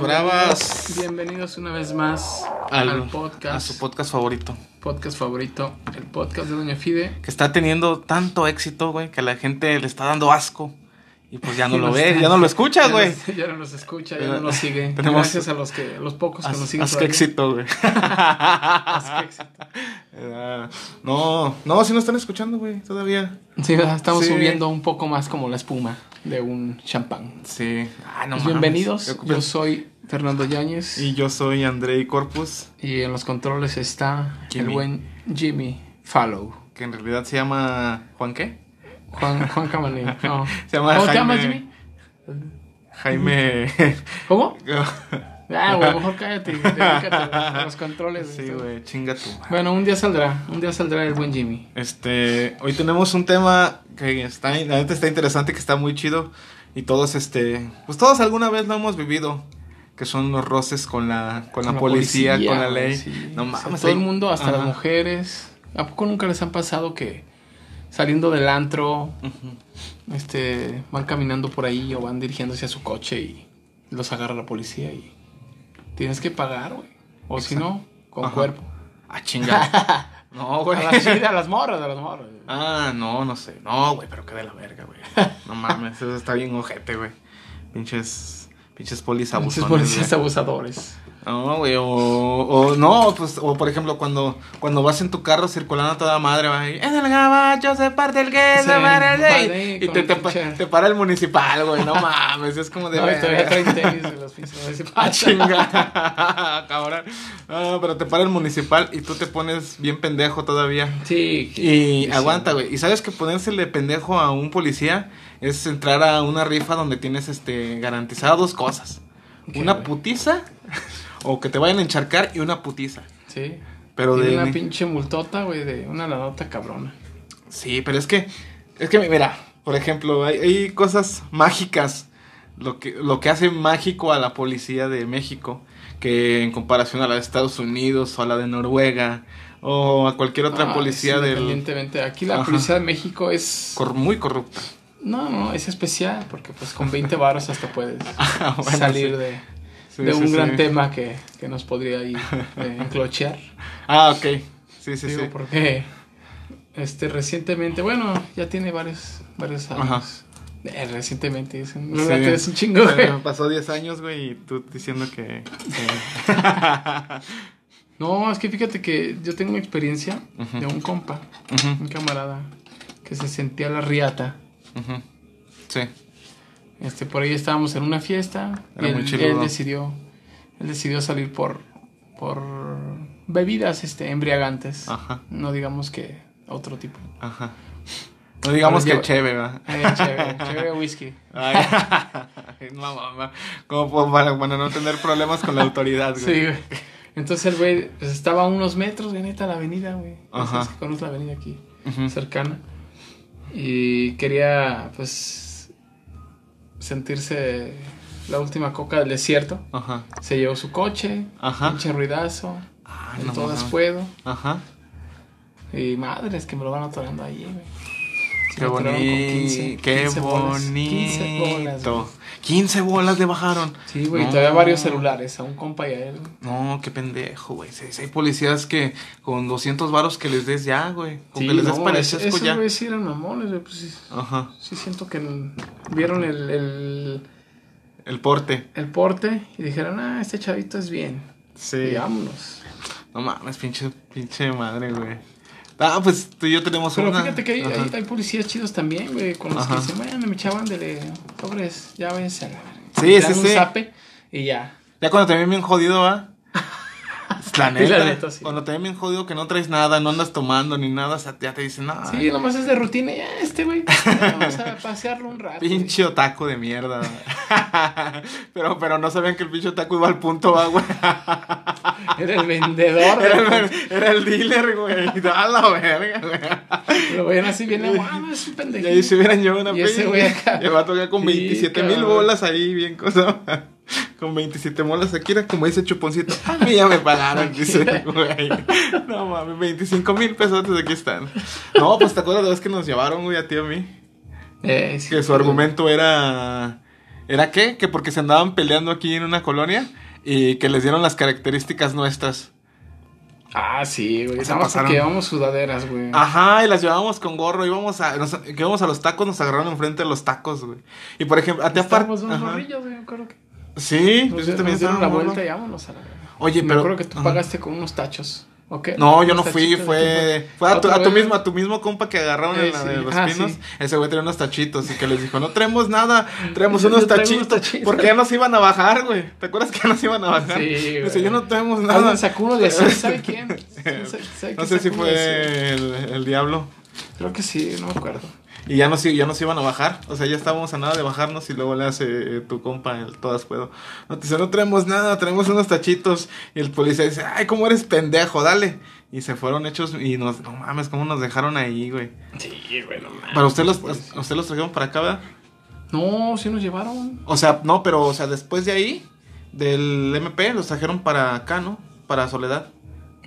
bravas. Bienvenidos una vez más Al- al, podcast. A su podcast favorito. podcast favorito, el podcast de Doña Fide. Que está teniendo tanto éxito, güey, que a la gente le está dando asco. Y pues ya no lo nos- ve, ya no lo escucha, güey. nos- Ya no nos escucha, ya Pero- no nos sigue. tenemos- Gracias a los que, a los pocos que nos siguen. todavía. éxito, güey. Que éxito. Ah, no, no, si no están escuchando, güey, todavía. Sí, estamos Sí. subiendo un poco más como la espuma de un champán. Sí. Ah, no Pues mames. bienvenidos, yo soy Fernando Yáñez y, Y yo soy Andrei Corpus, en los controles está Jimmy. el buen Jimmy Fallow. que en realidad se llama. ¿Juan qué? Juan, Juan Camaní. No. Se llama ¿Cómo te Jaime- llamas, Jimmy? Jaime. ¿Cómo? Ah, güey, mejor cállate. Dedícate a los controles. sí, güey, chinga tú. Bueno, un día saldrá. Un día saldrá el buen Jimmy. Este, hoy tenemos un tema que está, la neta está interesante, que está muy chido. Y todos, este, pues todos alguna vez lo hemos vivido. Que son los roces con la, con la, policía, con la ley. sí. No O sea, mames. todo el mundo, hasta Ajá. las mujeres. ¿A poco nunca les han pasado que saliendo del antro, este, van caminando por ahí o van dirigiéndose a su coche y los agarra la policía y tienes que pagar, güey? O si no, con Ajá. cuerpo. Ah, chinga. no, güey. A sí, a las morras, a las morras. Ah, no, no sé. No, güey, pero qué de la verga, güey. No mames, eso está bien ojete, güey. Pinches, pinches polis policías güey. abusadores. No, güey, o, o no, pues, o por ejemplo, cuando, cuando vas en tu carro circulando a toda madre, va en el gabacho se parte el queso, Sí, madre, vale, y te, te, el pa- te para el municipal, güey, no mames, es como de No, todavía traen tenis de los pinches Ah, chinga, cabrón. No, pero te para el municipal y tú te pones bien pendejo todavía. Sí. Y sí, aguanta, güey. Y sabes que ponérsele pendejo a un policía es entrar a una rifa donde tienes este garantizado dos cosas. ¿Qué, una putiza o que te vayan a encharcar y una putiza. Sí. Pero de una pinche multota, güey, de una lanota cabrona. Sí, pero es que es que mira, por ejemplo, hay, hay cosas mágicas lo que lo que hace mágico a la policía de México que en comparación a la de Estados Unidos o a la de Noruega o a cualquier otra Ah, policía sí, del Independientemente. Aquí la Ajá. policía de México es. cor- muy corrupta. No, no, es especial porque pues con 20 varos hasta puedes Ah, bueno, salir sí. de, Sí, de sí, un gran tema que, que nos podría ahí eh, enclochear. Ah, ok. Sí, sí, Digo, sí. porque este recientemente, bueno, ya tiene varios, varios años. Ajá. Eh, recientemente, es un, Sí. es un chingo, güey. Pasó 10 años, güey, y tú diciendo que... que- No, es que fíjate que yo tengo una experiencia de un compa, un camarada, que se sentía la riata. ujú. Sí. Este, por ahí estábamos en una fiesta y muy él, chiludo. él decidió, él decidió salir por, por bebidas, este, embriagantes. Ajá, No digamos que otro tipo. ajá. No digamos que chévere, ¿va? Eh, chévere, chévere whisky. Ay, no, mamá. Como para, para no tener problemas con la autoridad, güey. Sí, güey. Entonces el güey pues, estaba a unos metros, güey, neta, la avenida, güey. Ajá. Conoces la avenida aquí, cercana. Y quería, pues, sentirse la última coca del desierto. Ajá. Se llevó su coche, Ajá. pinche ruidazo, Ah, en no todas puedo. Ajá. Y madres que me lo van atorando ahí, güey. Qué bonito. 15, Qué 15 bolas, bonito. 15 bolas, güey. 15 bolas le bajaron. Sí, güey, y No. todavía varios celulares, a un compa y a él. No, qué pendejo, güey. Hay policías que con 200 varos que les des ya, güey. Con Sí, que les des no, pareciesco esos ya. güeyes sí eran mamones, güey, pues sí. Ajá. Sí siento que vieron el, el, El porte. el porte y dijeron, ah, este chavito es bien. Sí. Y vámonos. No mames, pinche, pinche madre, güey. Ah, pues tú y yo tenemos Pero una. fíjate que hay, Ajá. hay, hay policías chidos también, güey, con los Ajá. que dicen, bueno, me echaban de pobres, ya váyanse a la verga". Sí, sí, dan un sí. zape y ya. Ya cuando te ven bien jodido, ¿va? La Y la neta, neta, sí. Cuando te ven bien jodido que no traes nada, no andas tomando ni nada, o sea, ya te dicen, no, Sí, nomás es de rutina y ya, este güey, vamos a pasearlo un rato. güey". pinche otaku de mierda. pero, pero no sabían que el pinche otaku iba al punto, va, güey. Era el vendedor. Era güey. el, era el dealer, güey. A la verga, güey. Lo veían así bien, guau, es un Y pendejo. ahí se hubieran llevado una Y ese güey acá. Y el vato ya con Sí, 27 mil bolas ahí, bien cosa. Con 27 bolas aquí era como ese chuponcito. A mí ya me pagaron, dice, güey. No mames, 25 mil pesos aquí están. No, pues te acuerdas de la vez que nos llevaron, güey, a ti y a mí. Eh, sí, Que su argumento era ¿Era qué? Que porque se andaban peleando aquí en una colonia y que les dieron las características nuestras. Ah, sí, güey. O sea, pasaron- llevamos sudaderas, güey. Ajá, y las llevábamos con gorro, íbamos a, nos, que íbamos a los tacos, nos agarraron enfrente de los tacos, güey. Y por ejemplo, a ti aparte. Estábamos unos ajá. morrillos, güey. Me acuerdo que Sí, pues yo nos también dieron la vuelta y vámonos a la. Oye, Me pero. acuerdo que tú ajá. pagaste con unos tachos. ¿O qué? No, yo no fui, fue, ¿qué fue a tu, ¿Otra a tu mismo, a tu mismo compa que agarraron Eh, en la de los Ah, pinos. sí. Ese güey tenía unos tachitos y que les dijo, no traemos nada, traemos unos tachitos, porque ya nos iban a bajar, güey. ¿Te acuerdas que ya nos iban a bajar? Sí, Dice, yo no traemos nada. Sacó uno de ¿sabe quién? ¿Sabe- sabe No sé si fue el, el diablo. Creo que sí, no me acuerdo. Y ya nos, ya nos iban a bajar. O sea, ya estábamos a nada de bajarnos y luego le hace eh, tu compa el todas puedo. No te dice, no traemos nada, traemos unos tachitos. Y el policía dice, ay, ¿cómo eres pendejo? Dale. Y se fueron hechos y nos, no mames, ¿cómo nos dejaron ahí, güey? Sí, güey, no mames. Para usted los, Pues, usted los trajeron para acá, ¿verdad? No, sí nos llevaron. O sea, no, pero, o sea, después de ahí, del MP, los trajeron para acá, ¿no? Para Soledad.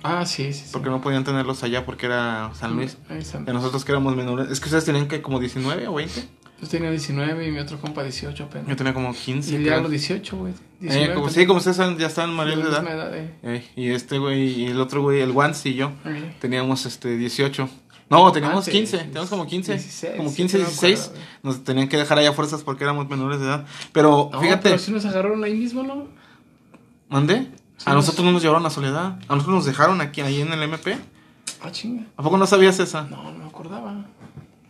Ah, sí, sí, sí. Porque no podían tenerlos allá porque era San Luis. Ahí San De nosotros que éramos menores. Es que ustedes tenían que como 19 o 20. Yo tenía 19 y mi otro compa 18 apenas. Yo tenía como 15. y ya los 18, güey. Eh, 19 como, sí, como ustedes saben, ya están mayores de edad. edad, eh. Eh, y este güey y el otro güey, el Wans y yo, teníamos este 18. No, teníamos Antes, 15, teníamos como 15, 16, como sí, 15, no me 16. acuerdo, güey. Nos tenían que dejar allá fuerzas porque éramos menores de edad. Pero No, fíjate, pero sí nos agarraron ahí mismo, ¿no? ¿mandé? Sí, a nos- nosotros no nos llevaron a Soledad. A nosotros nos dejaron aquí, ahí en el MP. Ah, chinga. ¿A poco no sabías esa? No, no me acordaba.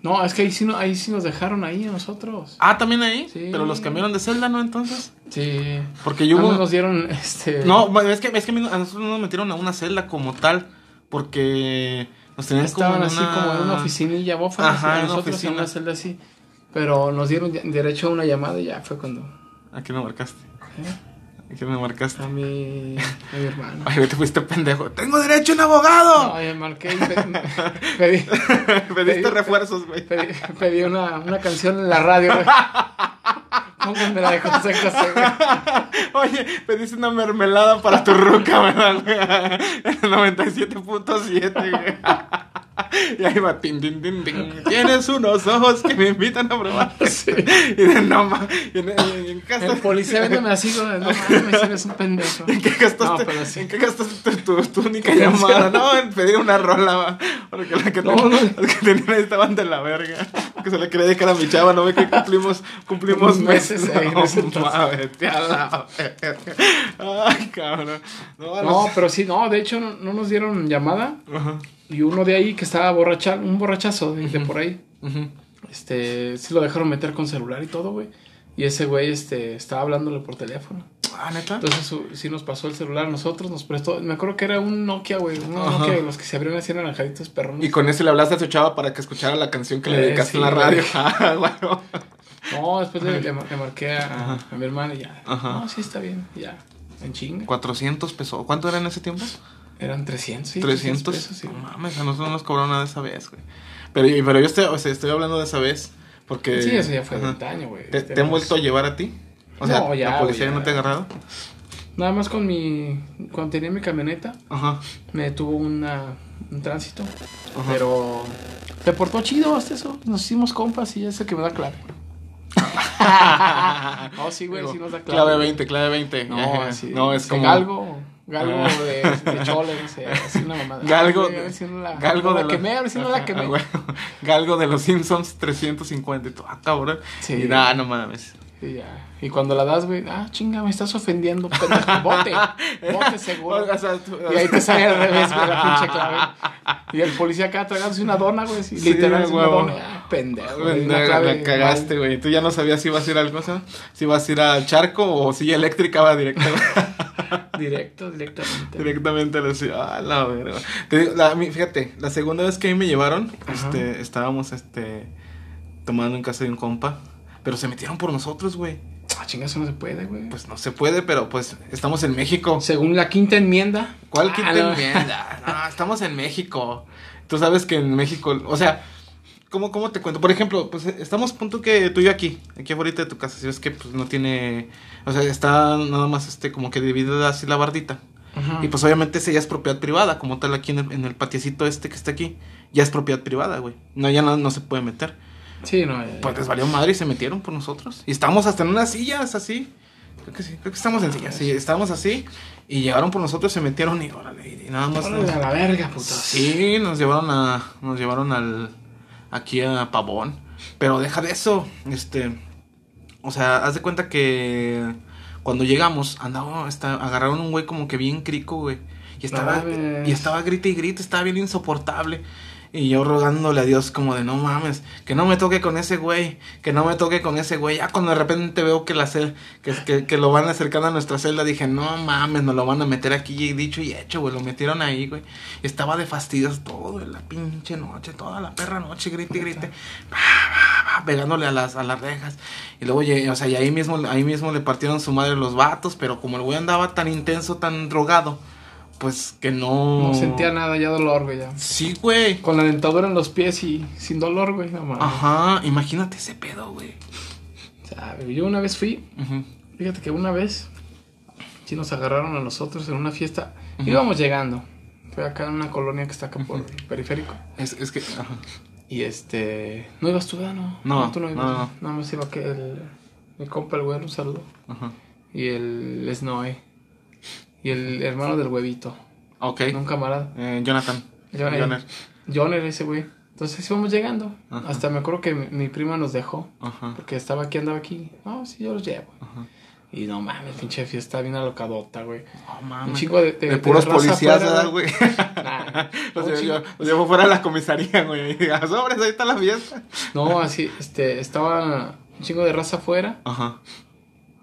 No, es que ahí sí, no, ahí sí nos dejaron ahí a nosotros. Ah, también ahí. Sí. Pero los cambiaron de celda, ¿no? Entonces. Sí. Porque yo más nos dieron este. No, es que, es que a no- nosotros no nos metieron a una celda como tal. Porque nos tenían Estaban como en así una... como en una oficinilla bofa. Ajá, nosotros oficina. en una celda así. Pero nos dieron derecho a una llamada y ya fue cuando. ¿A quién me marcaste? ¿eh? ¿A quién me marcaste? A mi, a mi hermano. Ay, te fuiste pendejo. ¡Tengo derecho a un abogado! No, marqué y pe- pedí, Pediste pedí- refuerzos, güey. pedí, pedí una, una canción en la radio, güey. Pónganme la de José José, güey. Oye, pediste una mermelada para tu ruca, ¿verdad, güey? 97.7, güey. Y ahí va, tin, tin, tin, tin. Tienes unos ojos que me invitan a probar. Sí. Y de no ma. Y en, y en qué El policía viéndome así. No mames, eres un pendejo. ¿En qué gastaste, No, pero sí. ¿en qué gastaste tu, tu única llamada? No, en pedir una rola, va. Porque la que, No, ten- no. las que tenían ahí estaban de la verga. Que se le quería dedicar a mi chava, no ve que cumplimos, cumplimos meses en No, vete a la verga. Ay, cabrón. No, pero sí, no, de hecho no, no nos dieron llamada. Ajá, Y uno de ahí que estaba borracha, un borrachazo de, de por ahí. Este, sí lo dejaron meter con celular y todo, güey. Y ese güey, este, estaba hablándole por teléfono. Ah, neta. Entonces su- sí nos pasó el celular a nosotros, nos prestó. Me acuerdo que era un Nokia, güey. Un Ajá. Nokia de los que se abrieron así naranjaditos perrones. Y con ese le hablaste a tu chava para que escuchara la canción que le Eh, dedicaste sí, en la radio. Ah, bueno. No, después le, le mar- le marqué a, a mi hermana y ya. Ajá. No, sí está bien, ya. En chinga. 400 pesos. ¿Cuánto era en ese tiempo? Eran 300, sí. 300. pesos, sí. No mames, a nosotros no nos cobraron nada esa vez, güey. Pero, pero yo estoy, o sea, estoy hablando de esa vez porque... Sí, eso ya fue antaño, güey. ¿Te, te han vuelto a llevar a ti? O sea, No, ya, ¿la policía güey, no te ha ya. agarrado? Nada más con mi. Cuando tenía mi camioneta, Ajá. me detuvo una, un tránsito. Ajá. Pero. Se portó chido hasta eso. Nos hicimos compas y es el que me da clave. No, sí, güey, sí nos da clave. Clave 20, clave 20. No, así. No, es sí, como... Galgo. Galgo Ah. de, de chole, no sé. Así una mamada. Galgo, Ah, güey, a ver si no la, galgo no de la los- quemé, a ver si no la quemé. güey. Galgo de los Simpsons 350. Y tú, ah, cabrón. Sí. Y nada, no mames. Y ya. Y cuando la das, güey, ah, chinga, me estás ofendiendo, pendejo. Bote. Bote seguro. Y ahí te sale al revés, güey, la pinche clave. Y el policía acá tragándose una dona, güey. Sí, literal, una dona. Ah, pendejo. la, clave la cagaste, güey. Tú ya no sabías si ibas a ir al cosa, si ibas a ir al charco o si eléctrica va directo. Directo, directamente. directamente a la ciudad. Ah, la verga. Te digo, la- fíjate, la segunda vez que a mí me llevaron, Ajá. este, estábamos este tomando en casa de un compa, pero se metieron por nosotros, güey. Ah, chinga, eso no se puede, güey. Pues no se puede, pero pues estamos en México. Según la quinta enmienda. ¿Cuál Ah, quinta no. enmienda? No, estamos en México. Tú sabes que en México, o sea, ¿cómo, cómo te cuento? Por ejemplo, pues estamos punto que tú y yo aquí, aquí afuera de tu casa, si ves que pues no tiene, o sea, está nada más este como que dividida así la bardita. Ajá. Y pues obviamente ese ya es propiedad privada, como tal aquí en el, en el patiecito este que está aquí, ya es propiedad privada, güey. No, ya no, no se puede meter. Sí, no. eh, Pues les valió madre y se metieron por nosotros. Y estábamos hasta en unas sillas así. Creo que sí, creo que estamos en sillas. Sí, estábamos así. Y llegaron por nosotros, se metieron y órale. Y nada más. órale a la verga, puto. Sí, nos llevaron a. Nos llevaron al. Aquí a Pavón. Pero deja de eso. Este. O sea, haz de cuenta que. Cuando llegamos, andaba. Está, agarraron un güey como que bien crico, güey. Y estaba. y estaba grita y grita, estaba bien insoportable. Y yo rogándole a Dios como de no mames, que no me toque con ese güey, que no me toque con ese güey. Ya cuando de repente veo que la cel, que, que, lo van acercando a nuestra celda, dije, no mames, nos lo van a meter aquí. Y dicho y hecho, güey, lo metieron ahí, güey. Estaba de fastidios todo la pinche noche, toda la perra noche, grite y grite, pegándole a las, a las rejas. Y luego o sea, y ahí mismo, ahí mismo le partieron su madre los vatos, pero como el güey andaba tan intenso, tan drogado, pues que no... No sentía nada, ya dolor, güey, ya. Sí, güey. Con la dentadura en los pies y sin dolor, güey, no mames. Ajá, imagínate ese pedo, güey. O sea, yo una vez fui, Ujú, fíjate que una vez sí nos agarraron a nosotros en una fiesta. Íbamos llegando. Fue acá en una colonia que está acá por el periférico. Es, es que... Ajá. Y este. ¿No ibas tú, verdad? No, No, tú no ibas. no, no. Nada más iba que el. Mi compa, el güey, un saludo. Ajá. Y el Snowy. Y el hermano del huevito. Ok. Un camarada. Eh, Jonathan. Joner. Joner. Joner, ese güey. Entonces íbamos llegando. Ajá. Hasta me acuerdo que mi, mi prima nos dejó. Ajá. Porque estaba aquí, andaba aquí. No, sí, yo los llevo. Ajá. Y no mames, pinche fiesta bien alocadota, güey. No Un mames. chingo de, De, de- puros de policías, afuera, ¿verdad, güey? Nah, Los un llevo, los llevo fuera de la comisaría, güey. Y diga, sobres, ahí está la fiesta. No, así, este, estaba un chingo de raza afuera. Ajá.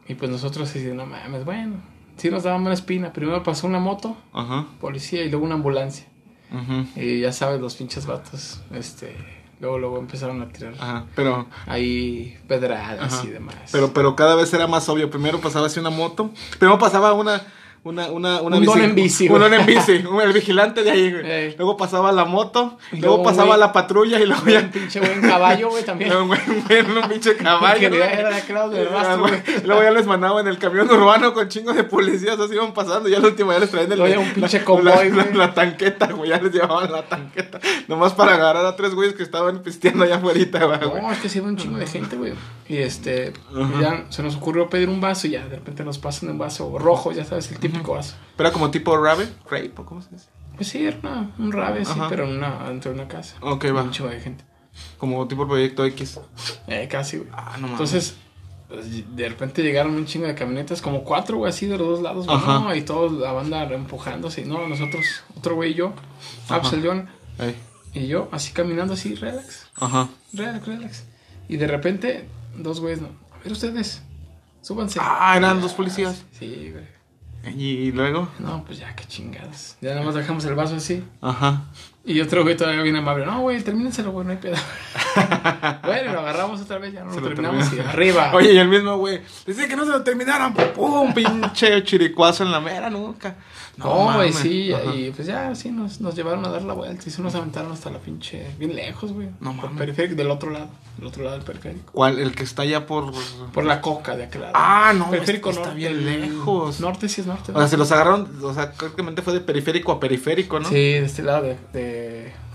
Y pues nosotros así, no mames, bueno. Sí nos daban una espina. Primero pasó una moto, Ajá. policía, y luego una ambulancia. Ujú. Y ya sabes, los pinches vatos, este, luego, luego empezaron a tirar Ajá. Pero, ahí pedradas Ajá. y demás. pero, pero cada vez era más obvio. Primero pasaba así una moto. Primero pasaba una. Una, una, una Un don en bici, Un don en bici. un- El vigilante de ahí, güey. Ey. Luego pasaba la moto. Luego luego, pasaba güey, la patrulla. Y luego un ya. pinche buen caballo, güey, también. Luego, güey, un pinche caballo. Que era de aquel lado del rastro, güey. Luego ya les mandaban en el camión urbano con chingos de policías, así iban pasando. Último ya les traían el, Luego un pinche la- convoy, la, güey. la tanqueta, güey. Ya les llevaban la tanqueta. Nomás para agarrar a tres güeyes que estaban pisteando allá afuera, güey. No, es que se iba un chingo de gente, güey. Y este, Ajá. ya se nos ocurrió pedir un vaso y ya de repente nos pasan un vaso rojo, ya sabes, el típico vaso. Pero era como tipo rabbit, rape, ¿o cómo se dice? Pues sí, era una- un rave, sí, pero en una, dentro de una casa. Ok, va. Un chingo de gente. Como tipo proyecto X. Eh, casi, güey. Ah, no mames. Entonces, pues, de repente llegaron un chingo de camionetas, como cuatro, güey, así de los dos lados, güey, Ajá. ¿no? Y todos la banda empujándose. Y no, nosotros, otro güey y yo, ah, pues el John, Ey. y yo, así caminando, así, relax, Ajá. relax, relax. Y de repente, dos güeyes, no. A ver ustedes, súbanse. Ah, eran dos policías. Sí, güey. Y luego. No, pues ya, qué chingadas. Ya nada más dejamos el vaso así. Ajá. Y otro güey todavía viene amable. No, güey, termínenselo, güey, no hay pedo. bueno, lo agarramos otra vez, ya no Se lo lo terminamos y arriba. Oye, y el mismo güey. Dice que no se lo terminaran. ¡Pum! Pinche chiricuazo en la mera nunca. No, güey, sí, Ajá. y pues ya, sí, nos, nos llevaron a dar la vuelta y sí nos aventaron hasta la pinche, bien lejos, güey. No mames. periférico, del otro lado, del otro lado del periférico. ¿Cuál? El que está allá por. Por la coca de aquel lado. Ah, no, periférico está norte. bien lejos. Norte sí es norte. O sea, se los agarraron. O sea, prácticamente fue de periférico a periférico, ¿no? Sí, de este lado de, de,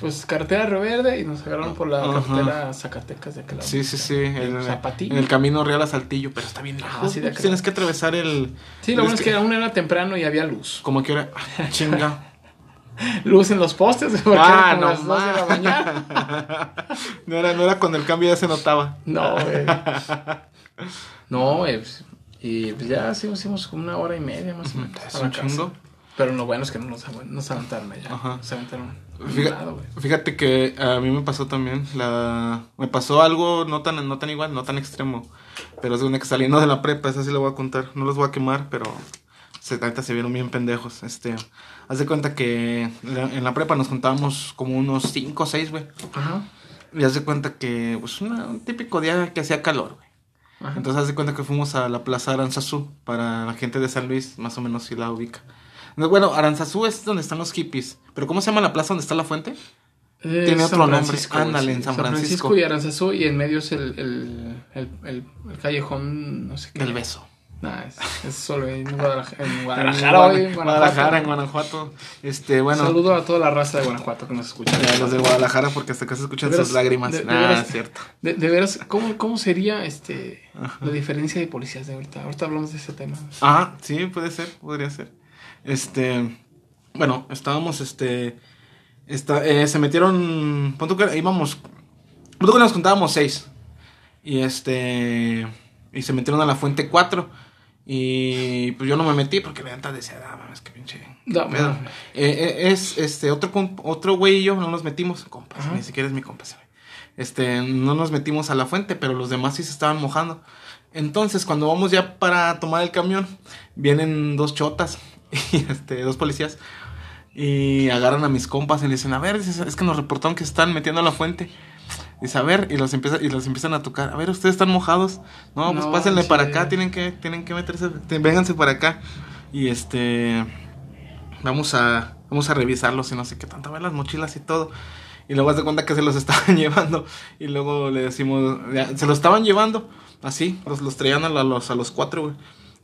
pues carretera Río Verde y nos agarraron por la Ajá. carretera Zacatecas de aquel lado. Sí, sí, sí. El, Zapatillo. en el camino real a Saltillo, pero está bien lejos. Ah, sí, acá. Tienes que atravesar el. Sí, lo bueno es que aún era temprano y había luz. Como que era. ah, Chinga. Luz en los postes, porque Ah, era como no las 2 de la mañana. No era, no era cuando el cambio ya se notaba. No, güey. No, güey. pues, Y pues ya sí, hicimos como una hora y media más o menos. Es un chingo. Pero lo bueno es que no nos, nos aventaron allá. Ajá. Nos aventaron Fíjate, que a mí me pasó también la me pasó algo no tan no tan igual, no tan extremo, pero es de una que saliendo de la prepa, esa sí la voy a contar, no los voy a quemar, pero se ahorita se vieron bien pendejos, este, haz de cuenta que en la prepa nos juntábamos como unos 5 o 6, güey. Ajá. Y haz de cuenta que pues una- un típico día que hacía calor, güey. Ajá. Entonces haz de cuenta que fuimos a la Plaza Aranzazú para la gente de San Luis, más o menos si la ubica. No, Bueno, Aranzazú es donde están los hippies, pero ¿cómo se llama la plaza donde está la fuente? Eh, Tiene San otro nombre. Francisco, Ándale, en San Francisco. y Aranzazú y en medio es el, el, el, el, el callejón, no sé qué. Del beso. Nah, es, es solo en Guadalajara. En Guadalajara, en Guadalajara, en Guanajuato. Este, bueno, Saludo a toda la raza de Guanajuato que nos escucha. a los de Guadalajara porque hasta acá se escuchan veras, sus lágrimas. de- de veras. cierto. De, de veras, ¿cómo, ¿cómo sería este la diferencia de policías de ahorita? Ahorita hablamos de ese tema. Ah, sí, puede ser, podría ser. Este, bueno, estábamos, este, está, eh, se metieron, pon tú que íbamos, pon tú que nos contábamos seis. Y este, y se metieron a la fuente cuatro. Y pues yo no me metí porque la neta decía, ah, mames, qué pinche. No, pedo". mames. Eh, eh, es, este, otro, otro güey y yo no nos metimos, compas, Ajá. ni siquiera es mi compa, ese güey. Este, no nos metimos a la fuente, pero los demás sí se estaban mojando. Entonces, cuando vamos ya para tomar el camión, vienen dos chotas y este, dos policías y agarran a mis compas y le dicen, a ver, es que nos reportaron que se están metiendo a la fuente. Dice, a ver, y los, empieza, y los empiezan a tocar. A ver, ustedes están mojados. No, pues No, pásenle sí. para acá, tienen que, tienen que meterse, te- vénganse para acá. Y este, vamos a, vamos a revisarlos y no sé qué tanto, a ver las mochilas y todo. Y luego haz de cuenta que se los estaban llevando. Y luego le decimos, se los estaban llevando. Así, los, los traían a, la- los, a los cuatro, güey.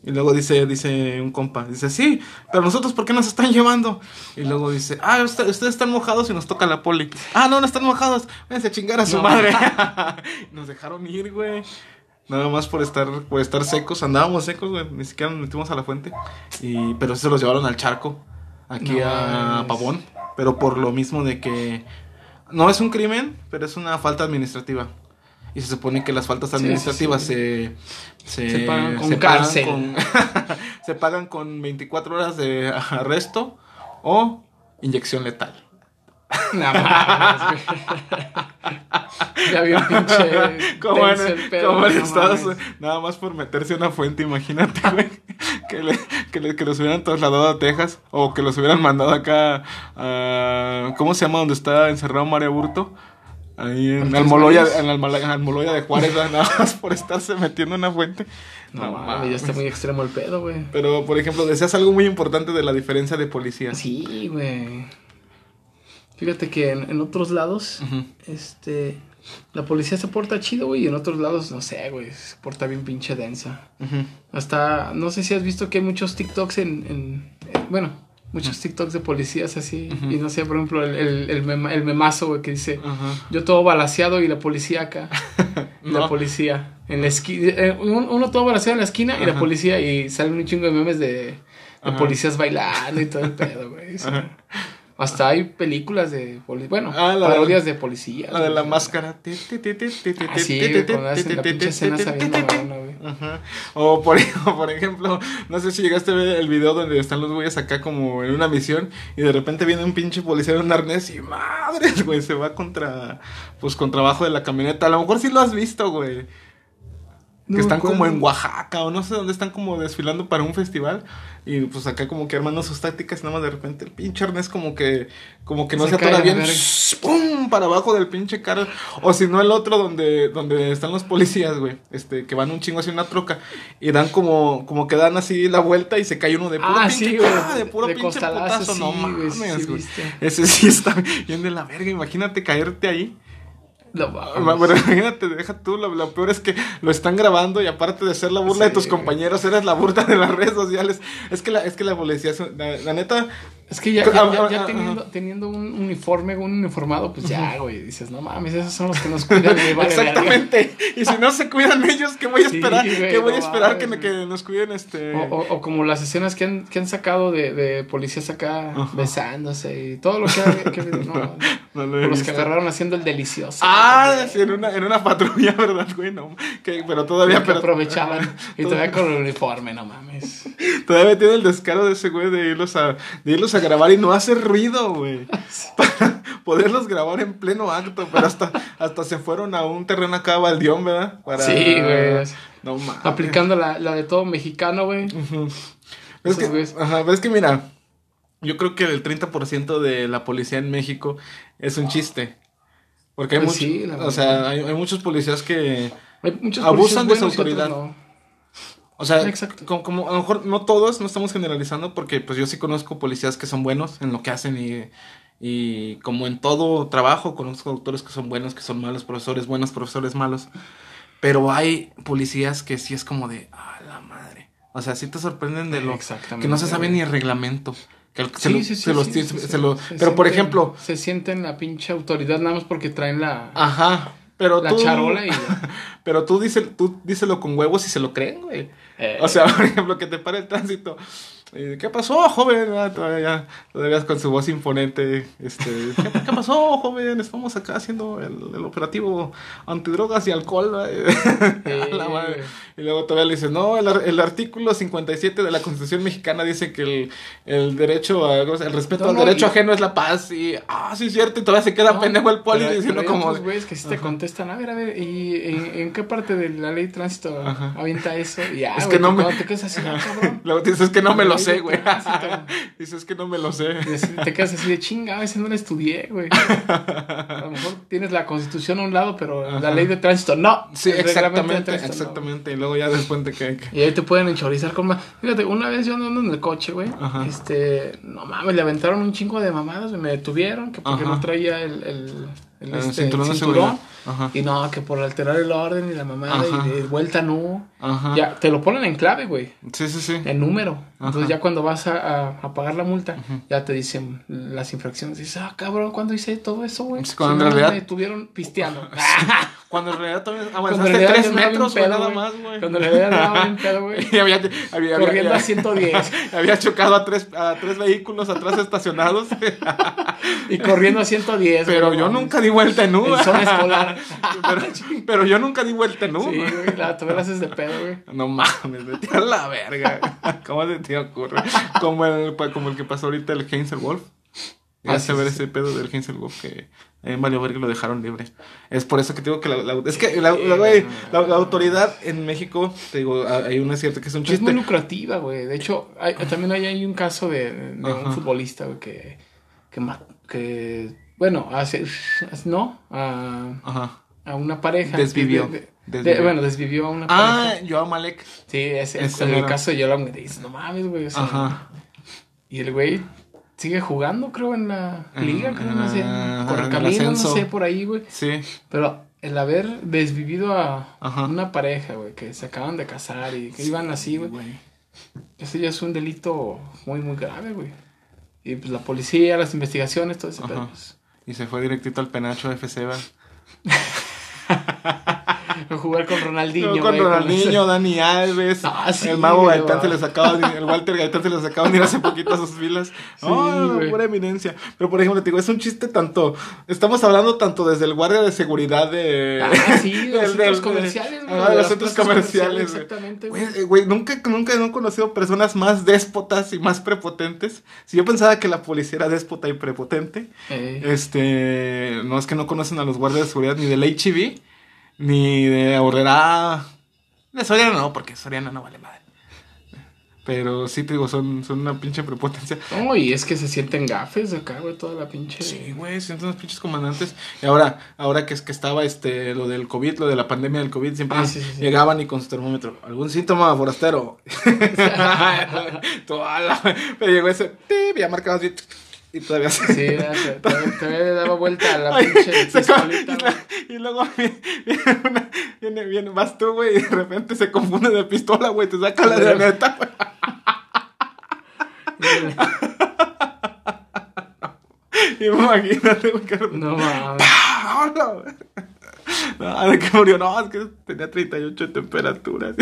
Y luego dice, dice un compa, dice, sí, pero nosotros, ¿por qué nos están llevando? Y luego dice, ah, usted- ustedes están mojados y nos toca la poli. Ah, no, no están mojados, váyanse a chingar a su No. madre. nos dejaron ir, güey. Nada más por estar, por estar secos, andábamos secos, güey, ni siquiera nos metimos a la fuente. Y, pero se los llevaron al charco, aquí No a. Pavón. Pero por lo mismo de que no es un crimen, pero es una falta administrativa. Y se supone que las faltas Sí, sí, administrativas sí. se, se, Se pagan con se cárcel. con- se pagan con 24 horas de arresto o inyección letal. No mames. Ya vi un pinche. Como en, denso el pedo, como en no Estados mames. nada más por meterse una fuente, imagínate, güey. Que, le- que, le- que los hubieran trasladado a Texas o que los hubieran mandado acá a. ¿Cómo se llama donde está encerrado María Burto? Ahí en ¿Tres Almoloya, en Almoloya de Juárez, nada más por estarse metiendo en una fuente. No mames, ya está muy extremo el pedo, güey. Pero, por ejemplo, decías algo muy importante de la diferencia de policías. Sí, güey. Fíjate que en, en otros lados, este. La policía se porta chido, güey, y en otros lados, no sé, güey, se porta bien pinche densa. Hasta, no sé si has visto que hay muchos TikToks en, en- en- bueno, muchos TikToks de policías así, y no sé, por ejemplo, el, el, el, mema- el memazo, güey, que dice, yo todo balaseado y la policía acá, y la No. policía, en la esquina, uno todo balaseado en la esquina y la policía, y salen un chingo de memes de, policías bailando y todo el pedo, güey. Hasta hay películas de, bueno, Ah, de- parodias de policías. La de la máscara. O por, por ejemplo, no sé si llegaste a ver el video donde están los güeyes acá como en una misión y de repente viene un pinche policía en un arnés y madres, güey, se va contra, pues contra abajo de la camioneta. A lo mejor sí lo has visto, güey. No que están como en Oaxaca o no sé dónde están como desfilando para un festival y pues acá como que armando sus tácticas y nada más de repente el pinche arnés como que como que no Se se, atora bien. ¡pum! para abajo del pinche carro o si no el otro donde donde están los policías güey este que van un chingo hacia una troca y dan como como que dan así la vuelta y se cae uno de puro Ah, pinche sí, de puro De pinche putazo sí, no mames sí, güey. ese sí está bien de la verga imagínate caerte ahí No, mames. Pero imagínate, deja tú, lo, lo peor es que lo están grabando y aparte de ser la burla de tus compañeros, eres la burla de las redes sociales. Es que la, es que la policía, la, la neta, Es que ya, ya, Ah, ya- ah, ya ah, teniendo, teniendo un uniforme, un uniformado, pues ya, güey, dices, no mames, esos son los que nos cuidan. güey, vale verga". exactamente. Y si no se cuidan ellos, ¿qué voy a Sí, esperar? güey, ¿Qué voy a esperar que, que nos cuiden este? O, o- o como las escenas que han, que han sacado de, de policías acá Ajá. besándose y todo lo que, ha- que no, No lo he o los que agarraron haciendo el delicioso. Ah, sí, en una, en una patrulla, ¿verdad, güey? No, que, pero todavía... que pero- aprovechaban y todavía con el uniforme, no mames. Todavía tiene el descaro de ese güey de irlos a, de irlos a grabar y no hacer ruido, güey. Para poderlos grabar en pleno acto, pero hasta, hasta se fueron a un terreno acá baldión, ¿verdad? Para... Sí, güey. No mames. Aplicando la, la de todo mexicano, güey. Ujú. Es Esos que, ajá, pero es que mira, yo creo que el 30% de la policía en México es un chiste. Porque hay, Pues mucho- sí, la o sea, hay, hay muchos policías que... Hay muchos Abusan de su autoridad. no. O sea, Exacto. Como, como a lo mejor no todos, no estamos generalizando, porque pues yo sí conozco policías que son buenos en lo que hacen y, y como en todo trabajo, conozco doctores que son buenos, que son malos, profesores buenos, profesores malos. Pero hay policías que sí es como de, ah, la madre. O sea, sí te sorprenden de lo que no se sabe ni el reglamento. Que se los pero por ejemplo, Se sienten la pinche autoridad nada más porque traen la, ajá, pero la tú charola y... pero tú dice, tú díselo con huevos y se lo creen, güey. Eh, O sea, por ejemplo, que te pare el tránsito. Eh, ¿Qué pasó, joven? Ah, todavía, todavía con su voz imponente. Este, ¿qué, qué pasó, joven? Estamos acá haciendo el, el operativo antidrogas y alcohol. la madre. Y luego todavía le dices, no, el, el artículo 57 de la Constitución mexicana dice que el, el derecho, a, el respeto No, al no, derecho y- ajeno es la paz. Y, ah, sí, es cierto. Y todavía se queda No, pendejo el poli pero- diciendo pero hay como... otros güeyes que sí te contestan, a ver, a ver, ¿y en, en qué parte de la ley de tránsito Ajá. avienta eso? Y ya, Es güey, que no me- te quedas así, ah, cabrón. Luego dices que no me lo sé, güey. Dices que no me lo sé. Te quedas así de chinga, ese no la estudié, güey. A lo mejor tienes la constitución a un lado, pero la ley de tránsito no. Sí, El exactamente, no. exactamente. Y luego ya después de que... que- Y ahí te pueden enchorizar con más. Fíjate, una vez yo andando en el coche, güey. Este, no mames, le aventaron un chingo de mamadas, me detuvieron, que porque Ajá. no traía el, el, el, El este, cinturón. Ajá. Y no, que por alterar el orden y la mamada Ajá. y de vuelta no. Ajá. Ya, te lo ponen en clave, güey. Sí, sí, sí. El número. Entonces ya cuando vas a, a, a pagar la multa, ya te dicen las infracciones. Dices, ah, cabrón, ¿cuándo hice todo eso, güey? Cuando Si en no, realidad- me estuvieron pisteando. Cuando en realidad todavía avanzaste realidad tres metros, pedo, nada más, güey. Cuando en realidad andaba bien pedo, güey. Y había, había, Corriendo había- a 110. había chocado a tres, a tres vehículos atrás estacionados. Y corriendo a 110. pero yo nunca di vuelta en U. Escolar. pero, pero yo nunca di vuelta en U. Sí, güey, la, tú me la haces de pedo, güey. No mames, vete a la verga. ¿Cómo se te ocurre? Como el, pa- como el que pasó ahorita el Heinzel Wolf. Ah, Vas a sí, ver sí, ese pedo del Heinzel Wolf que en valió ver que lo dejaron libre. Es por eso que te digo que la, la- es que la, autoridad en México, te digo, ah, hay una cierta que es un Es muy chiste. lucrativa, güey. De hecho, hay- también hay, hay un caso de, de un futbolista, güey, que, que, bueno, hace, no, a, Ajá. a una pareja. Desvivió. De- de- Desvivió. de- bueno, desvivió a una Ah, pareja. Joao Malek. Sí, ese en el caso de Yolam, que dices, no mames, güey. o sea, Ajá. Y el güey sigue jugando, creo, en la liga, creo, no sé. El camino, no sé, por ahí, güey. Sí. Pero el haber desvivido a Ajá. una pareja, güey, que se acaban de casar y que iban así, güey. Ese ya es un delito muy, muy grave, güey. Y pues la policía, las investigaciones, todo ese pedo. pues. Y se fue directito al penacho FC, ¿va? Jugar con Ronaldinho, No, güey. con Ronaldinho, ese- Dani Alves, Ah, sí, el mago Gaitán se les acaba de, el Walter Gaitán se les acaba de ir hace poquito a sus filas. Sí, oh, pura eminencia. Pero por ejemplo, te digo, es un chiste tanto, estamos hablando tanto desde el guardia de seguridad de... Ah, sí, de los centros del- comerciales, güey. Ajá, de los centros comerciales. exactamente, Güey, nunca, nunca he conocido personas más déspotas y más prepotentes. Si yo pensaba que la policía era déspota y prepotente, Eh, este, no es que no conocen a los guardias de seguridad ni del HEV, ni de Ahorrera. De Soriana no, porque Soriana no vale madre. Pero sí te digo, son, son una pinche prepotencia. No, y es que se sienten gafes acá, güey, toda la pinche. Sí, güey, sienten unos pinches comandantes. Y ahora, ahora que es que estaba este, lo del COVID, lo de la pandemia del COVID, siempre Ah, sí, sí, sí. llegaban y con su termómetro. ¿Algún síntoma forastero? Toda la- Pero llegó ese, ya marcaba así, y todavía se... Sí, te- te daba vuelta a la pinche pistolita, y, la- y luego viene, viene una- viene, viene- vas tú, güey, y de repente se confunde de pistola, güey, te saca la de neta, güey. Imagínate, güey, que No mames. No, de que murió, no, es que tenía 38 de temperatura.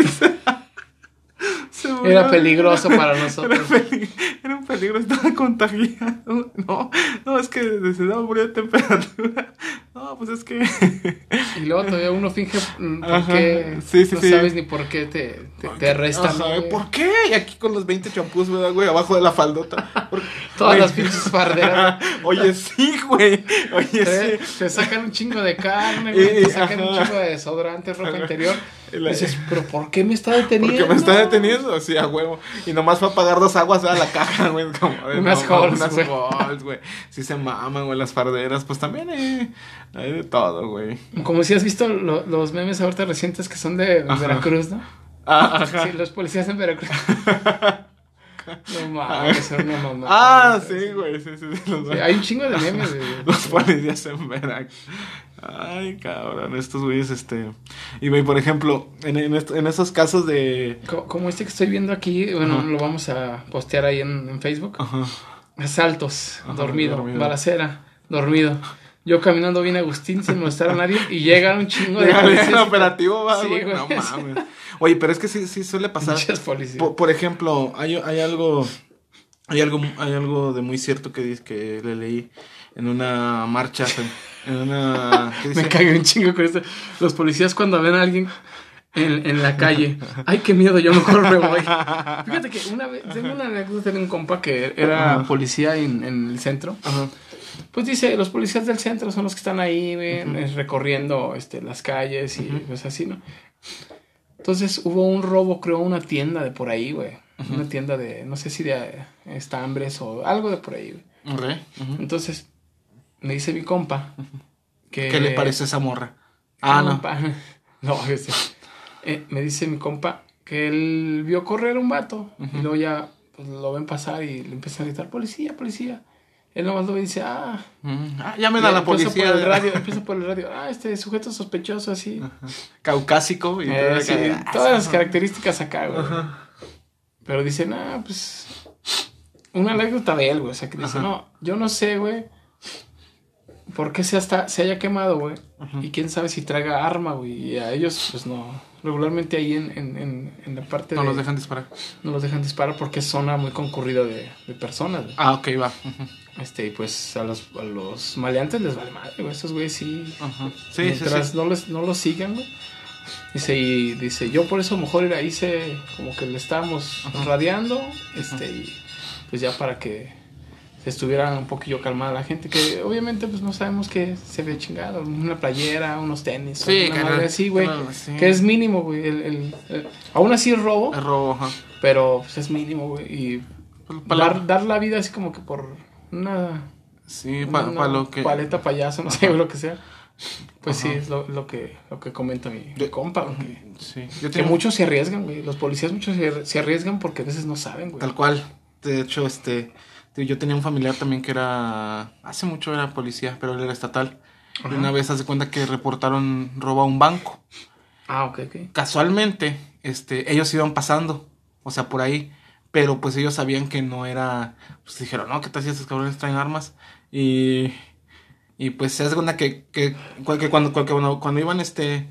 Era peligroso para Era, nosotros. peli- era un peligro, estaba contagiado. No, no, es que se daba murió de temperatura. No, pues es que. Y luego todavía uno finge mm, porque Sí, sí, no sí. sabes ni por qué te, te, te güey. ¿Por qué? Y aquí con los 20 champús, ¿verdad, güey? Abajo de la faldota. Todas Güey. las pinches farderas. Oye, sí, güey. Oye, Te, sí. te sacan un chingo de carne, güey, te sacan un ajá. chingo de desodorante, ropa Ajá. interior. La- dices, pero ¿por qué me está deteniendo? Porque me está deteniendo, sí, a huevo. Y nomás fue a pagar dos aguas a la caja, güey. Como, de, Unas no, Halls, Unas güey. Halls, güey. Sí se maman, güey, las farderas. Pues también hay, hay de todo, güey. Como si has visto lo- los memes ahorita recientes que son de Ajá. Veracruz, ¿no? Ah, ajá. Sí, los policías en Veracruz. No mames, era una mamá. Ah, sí, güey, sí, sí, sí, los- Sí, hay un chingo de memes, güey. Los policías en Veracruz. Ay, cabrón, estos güeyes, este... Y, güey, por ejemplo, en, en, est- en esos casos de... Co- Como este que estoy viendo aquí, bueno, Ajá. lo vamos a postear ahí en, en Facebook. Ajá. Asaltos, Ajá, dormido, dormido. balacera, dormido. Yo caminando bien Agustín sin molestar a nadie y llegan un chingo de Llega policías. operativo, va, Sí, güey. No mames. Oye, pero es que sí, sí suele pasar. Muchas policías. Por, por ejemplo, hay, hay algo... Hay algo, hay algo de muy cierto que, que le leí en una marcha, Me cagué un chingo con esto. Los policías cuando ven a alguien en, en la calle, ay, qué miedo, yo mejor me voy. Fíjate que una vez, tengo una anécdota de un compa que era policía en, en el centro. Pues dice, los policías del centro son los que están ahí, ven, recorriendo este, las calles y pues así, ¿no? Entonces hubo un robo, creo, a una tienda de por ahí, güey. Una tienda de, no sé si de eh, estambres o algo de por ahí, güey. Entonces, me dice mi compa que... ¿Qué le parece esa morra? Ah, no. Compa. No, ese. Eh, me dice mi compa que él vio correr un vato y luego ya pues, lo ven pasar y le empiezan a gritar, policía, policía. Él nomás lo ve y dice, ah, Mm, Ah, llamen a la empieza policía. Por el radio, empieza por el radio, ah, este sujeto sospechoso así. Caucásico. Y Eh, sí, todas las características acá, güey. Pero dicen, ah, pues. Una anécdota de él, güey. O sea, que dice, no, yo no sé, güey. ¿Por qué se, hasta, se haya quemado, güey? Y quién sabe si traiga arma, güey. Y a ellos, pues no. Regularmente ahí en, en, en, en la parte No de. los dejan disparar. no los dejan disparar porque es zona muy concurrida de, de personas, güey. Ah, ok, va. Este, y pues a los, a los maleantes les vale madre, güey. Estos güeyes sí. Ajá. Sí, sí, mientras sí. no, les, no los sigan, güey. Dice, y dice, yo por eso mejor era- hice como que le estábamos radiando, este, y pues ya para que estuviera un poquillo calmada la gente, que obviamente pues no sabemos qué se ve chingado, una playera, unos tenis, Sí, una madre así, güey, sí. que es mínimo, güey, el, el- el- aún así es robo, El robo, ajá. pero pues es mínimo, güey, y Para dar, dar la vida así como que por una, Sí, para una lo que. paleta payaso, no sé, lo que sea. Pues sí, es lo, lo que, lo que comenta mi, mi compa, güey. Sí. Yo Que muchos se arriesgan, güey. Los policías muchos se, se arriesgan porque a veces no saben, güey. Tal cual. De hecho, este. Yo tenía un familiar también que era. Hace mucho era policía, pero él era estatal. Y una vez hace cuenta que reportaron robo a un banco. Ah, ok, ok. Casualmente, este, ellos iban pasando. O sea, por ahí. Pero pues ellos sabían que no era. Pues dijeron, no, ¿qué tal si esos cabrones traen armas? Y. Y pues se hace cuenta que, que, que cuando, cuando, cuando iban, este.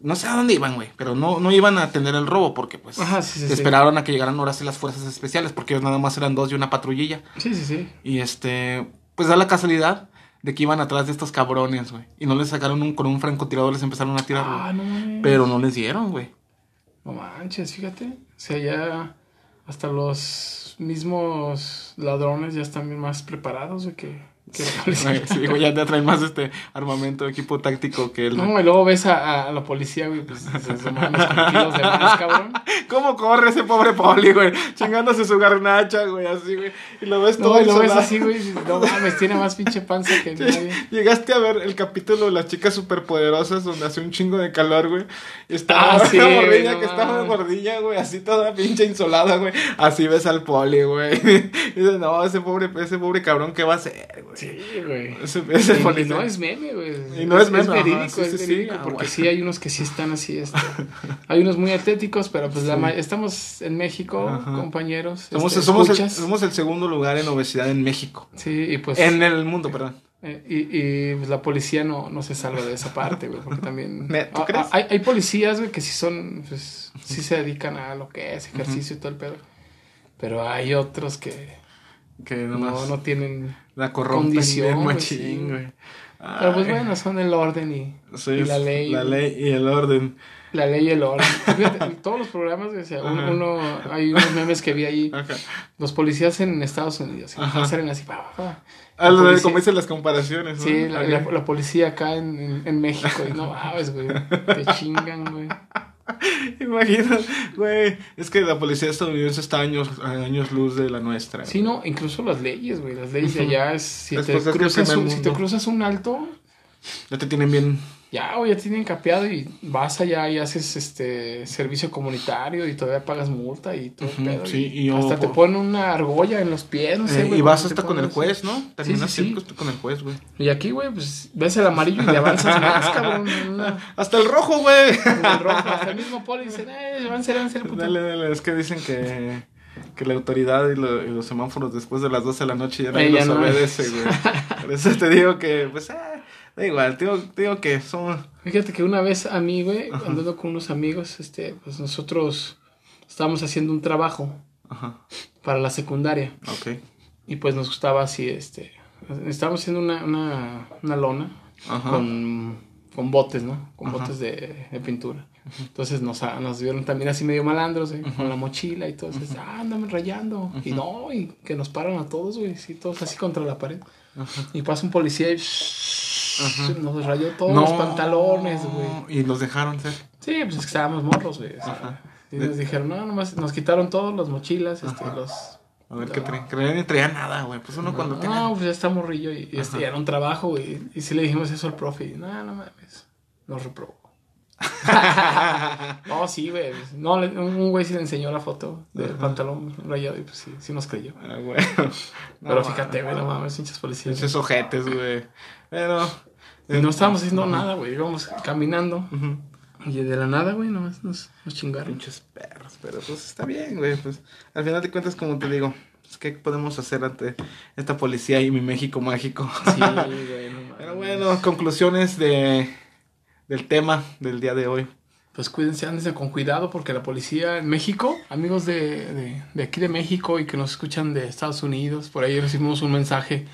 No sé a dónde iban, güey. Pero no, no iban a tener el robo porque pues. Ajá, sí, sí, sí. esperaron a que llegaran ahora sí las fuerzas especiales. Porque ellos nada más eran dos y una patrullilla. Sí, sí, sí. Y este, pues da la casualidad de que iban atrás de estos cabrones, güey. Y no les sacaron un, con un francotirador, les empezaron a tirar. Ah, no. Pero no les dieron, güey. No manches, fíjate. O sea, ya hasta los mismos ladrones ya están más preparados, güey, que, que Sí, güey, ya te traen más este armamento, equipo táctico que el. No, y luego ves a, a la policía, güey, pues mames, con kilos de más, cabrón. ¿Cómo corre ese pobre poli, güey? Chingándose su garnacha, güey, así, güey. Y lo ves todo No, y lo ves así, güey, no mames, tiene más pinche panza que nadie. Llegaste a ver el capítulo de las chicas superpoderosas donde hace un chingo de calor, güey. Y estaba Ah, una sí, gordilla no que estaba gordilla, güey, así toda pinche insolada, güey. Así ves al poli, güey. Y dices, no, ese pobre, ese pobre cabrón, ¿qué va a hacer, güey? Sí, güey. Ese, ese Y no es meme, güey. Y no es meme, ajá, verídico, sí, es sí, sí, verídico, ah, porque sí hay unos que sí están así, este, hay unos muy atléticos, pero pues la estamos en México, Ajá. compañeros. Somos, este, somos, el, somos el segundo lugar en obesidad en México. Sí, y pues En el mundo, perdón. eh, y, y, pues, la policía no, no se salva de esa parte, güey, porque también ¿tú Ah, crees? hay, hay policías, güey, que sí son, pues, sí se dedican a lo que es ejercicio y todo el pedo. Pero hay otros que Que no, no tienen la güey, machín, sí. güey. Pero pues bueno, son el orden y, Sí, y la ley. La ley y el orden. La ley y el orden. Fíjate, todos los programas, o sea, un- Ajá. uno, hay unos memes que vi ahí. Ajá. Los policías en Estados Unidos. Ajá. salen así, pa, pa, pa. Ah, lo de como dicen las comparaciones, ¿no? Sí, la, la- la policía acá en, en, en México. Y no mames, güey. Te chingan, güey. Imagina, güey. Es que la policía estadounidense está a años, a años luz de la nuestra. Sí, no, incluso las leyes, güey. Las leyes de allá es. Si, te es que cruzas un, si te cruzas un alto, Ya te tienen bien. Ya, güey, ya tienen capeado y vas allá y haces este servicio comunitario y todavía pagas multa y todo Ujú, pedo. sí, y y hasta te ponen una argolla en los pies, no sé, Eh, güey, y vas hasta con el juez, ¿no? Terminas sí, sí. siempre con el juez, güey. Y aquí, güey, pues ves el amarillo y le avanzas más, cabrón. una- Hasta el rojo, güey. el rojo, hasta el mismo poli dicen, eh, avance, avance, puto. Dale, dale. Es que dicen que, que la autoridad y, lo- y los semáforos después de las 12 de la noche ya Eh, los no. obedece, güey. Por eso te digo que, pues, ah, da igual. Digo, digo que son. Fíjate que una vez a mí, güey, andando con unos amigos, este, pues nosotros estábamos haciendo un trabajo Ajá, para la secundaria. ok. Y pues nos gustaba así, este, estábamos haciendo una, una, una lona Ajá. con, con botes, ¿no? Con Ajá. botes de, de pintura. Entonces nos, nos vieron también así medio malandros, güey, con la mochila y todo. Entonces, ah, andan rayando. Y no, y que nos paran a todos, güey, sí, todos así contra la pared. Y pasa un policía y nos rayó todos los pantalones, güey. Y los dejaron ser. Sí, pues es que estábamos morros, güey. y nos dijeron, no, nomás nos quitaron todos, las mochilas, este, los... A ver qué traen. Que ni traía nada, güey. Pues uno cuando tiene. No, pues ya está morrillo y, y este, era un trabajo, güey. Y sí le dijimos eso al profe y, no, no mames, nos reprobó. no, sí, güey. No, un güey sí le enseñó la foto del pantalón rayado y pues sí, sí nos creyó. Ah. Pero fíjate, güey, no mames, hinchas policías. Pinches ojetes, güey. Pero. Y no estábamos haciendo nada, güey. Íbamos caminando y de la nada, güey, nomás nos, nos chingaron. Pinches perros, pero pues está bien, güey. Pues al final de cuentas, como te digo, pues, ¿qué podemos hacer ante esta policía y mi México mágico? Sí, güey, no mames. Pero bueno, conclusiones de del tema del día de hoy. Pues cuídense, ándense con cuidado porque la policía en México, amigos de, de, de aquí de México y que nos escuchan de Estados Unidos, por ahí recibimos un mensaje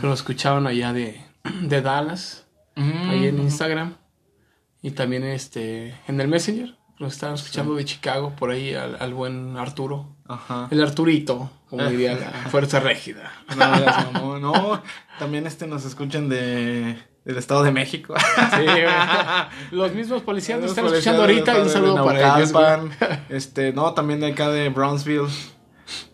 que nos escuchaban allá de, de Dallas, ahí en Instagram y también este en el Messenger, nos estaban escuchando de Chicago, por ahí al, al buen Arturo, Ajá. el Arturito, como diría la Fuerza Régida. No, mamón, no, también este nos escuchan de del Estado de México. Sí, güey. Los mismos policías nos están escuchando ahorita un saludo para ellos. Este, no, también de acá de Brownsville.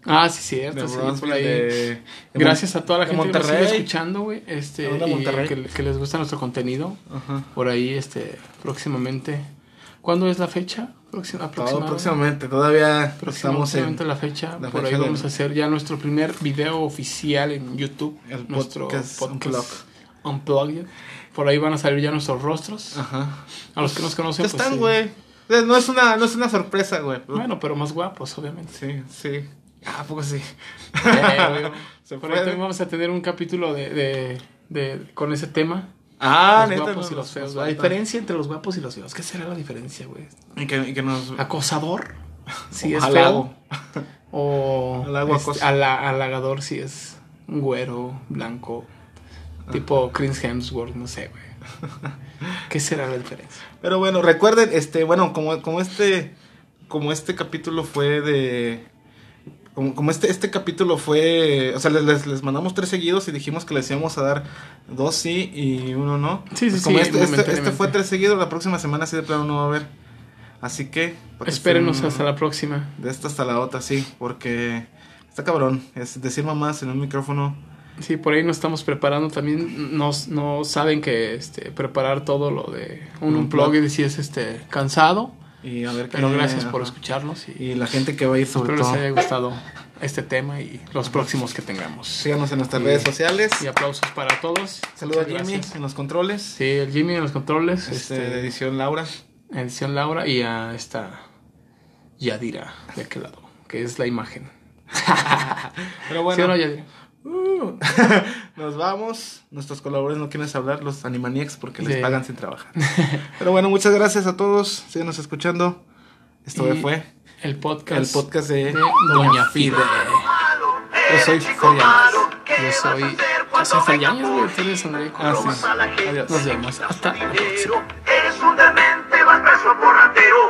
Ah, sí, cierto, sí, por Brownsville, ahí. de, de Gracias a toda la gente que nos sigue escuchando, güey. Este, y que, que les gusta nuestro contenido. Ajá. Por ahí, este, próximamente. ¿Cuándo es la fecha? Próxima, Todo próximamente, todavía estamos en Próximamente la fecha. la por fecha ahí de- vamos a hacer ya nuestro primer video oficial en YouTube. El nuestro podcast podcast Unplugged. Por ahí van a salir ya nuestros rostros. Ajá. A los que nos conocen, Ya pues, están, güey. Eh, No es una, no es una sorpresa, güey. Bueno, pero más guapos, obviamente. Sí, sí. Ah, ¿a poco sí. Eh. Se Por ahí también vamos a tener un capítulo de, de, de- con ese tema. Ah, los neta. guapos no, y los feos. La diferencia entre los guapos y los feos. ¿Qué será la diferencia, güey? Y que, y que nos. ¿Acosador? Si es Halago. feo. O este, ala- halagador si es un güero, blanco. Tipo Chris Hemsworth, no sé, güey. ¿Qué será la diferencia? Pero bueno, recuerden, este, bueno, como, como este, como este capítulo fue de, como, como este, este capítulo fue, o sea, les, les, les mandamos tres seguidos y dijimos que les íbamos a dar dos sí y uno no. Sí, sí, Pues como sí, este, este, este fue tres seguidos, la próxima semana sí de plano no va a haber. Así que, Espérenos hasta la próxima. De esta hasta la otra, sí, porque está cabrón, es decir mamás en un micrófono. Sí, por ahí nos estamos preparando también. Nos, no saben que este, preparar todo lo de un Un unplug y si es este, cansado. Y a ver qué- Pero gracias por escucharnos y Y la gente que va a ir sobre espero les todo. haya gustado este tema y los próximos que tengamos. Síganos en nuestras Y- redes sociales. Y aplausos para todos. Saluda a Jimmy gracias. en los controles. Sí, el Jimmy en los controles. Este, Este, de edición Laura. edición Laura y a esta Yadira de aquel lado, que es la imagen. Pero ¿Sí bueno, o no, Yadira? Mm. Nos vamos. Nuestros colaboradores no quieren hablar, los Animaniacs, porque les pagan sin trabajar. Pero bueno, muchas gracias a todos. Síganos escuchando. Esto fue el podcast, el podcast de, de Doña, Doña Yo soy Fabián. Yo soy. Yo soy Fabián. Adiós. Nos vemos. Hasta la próxima.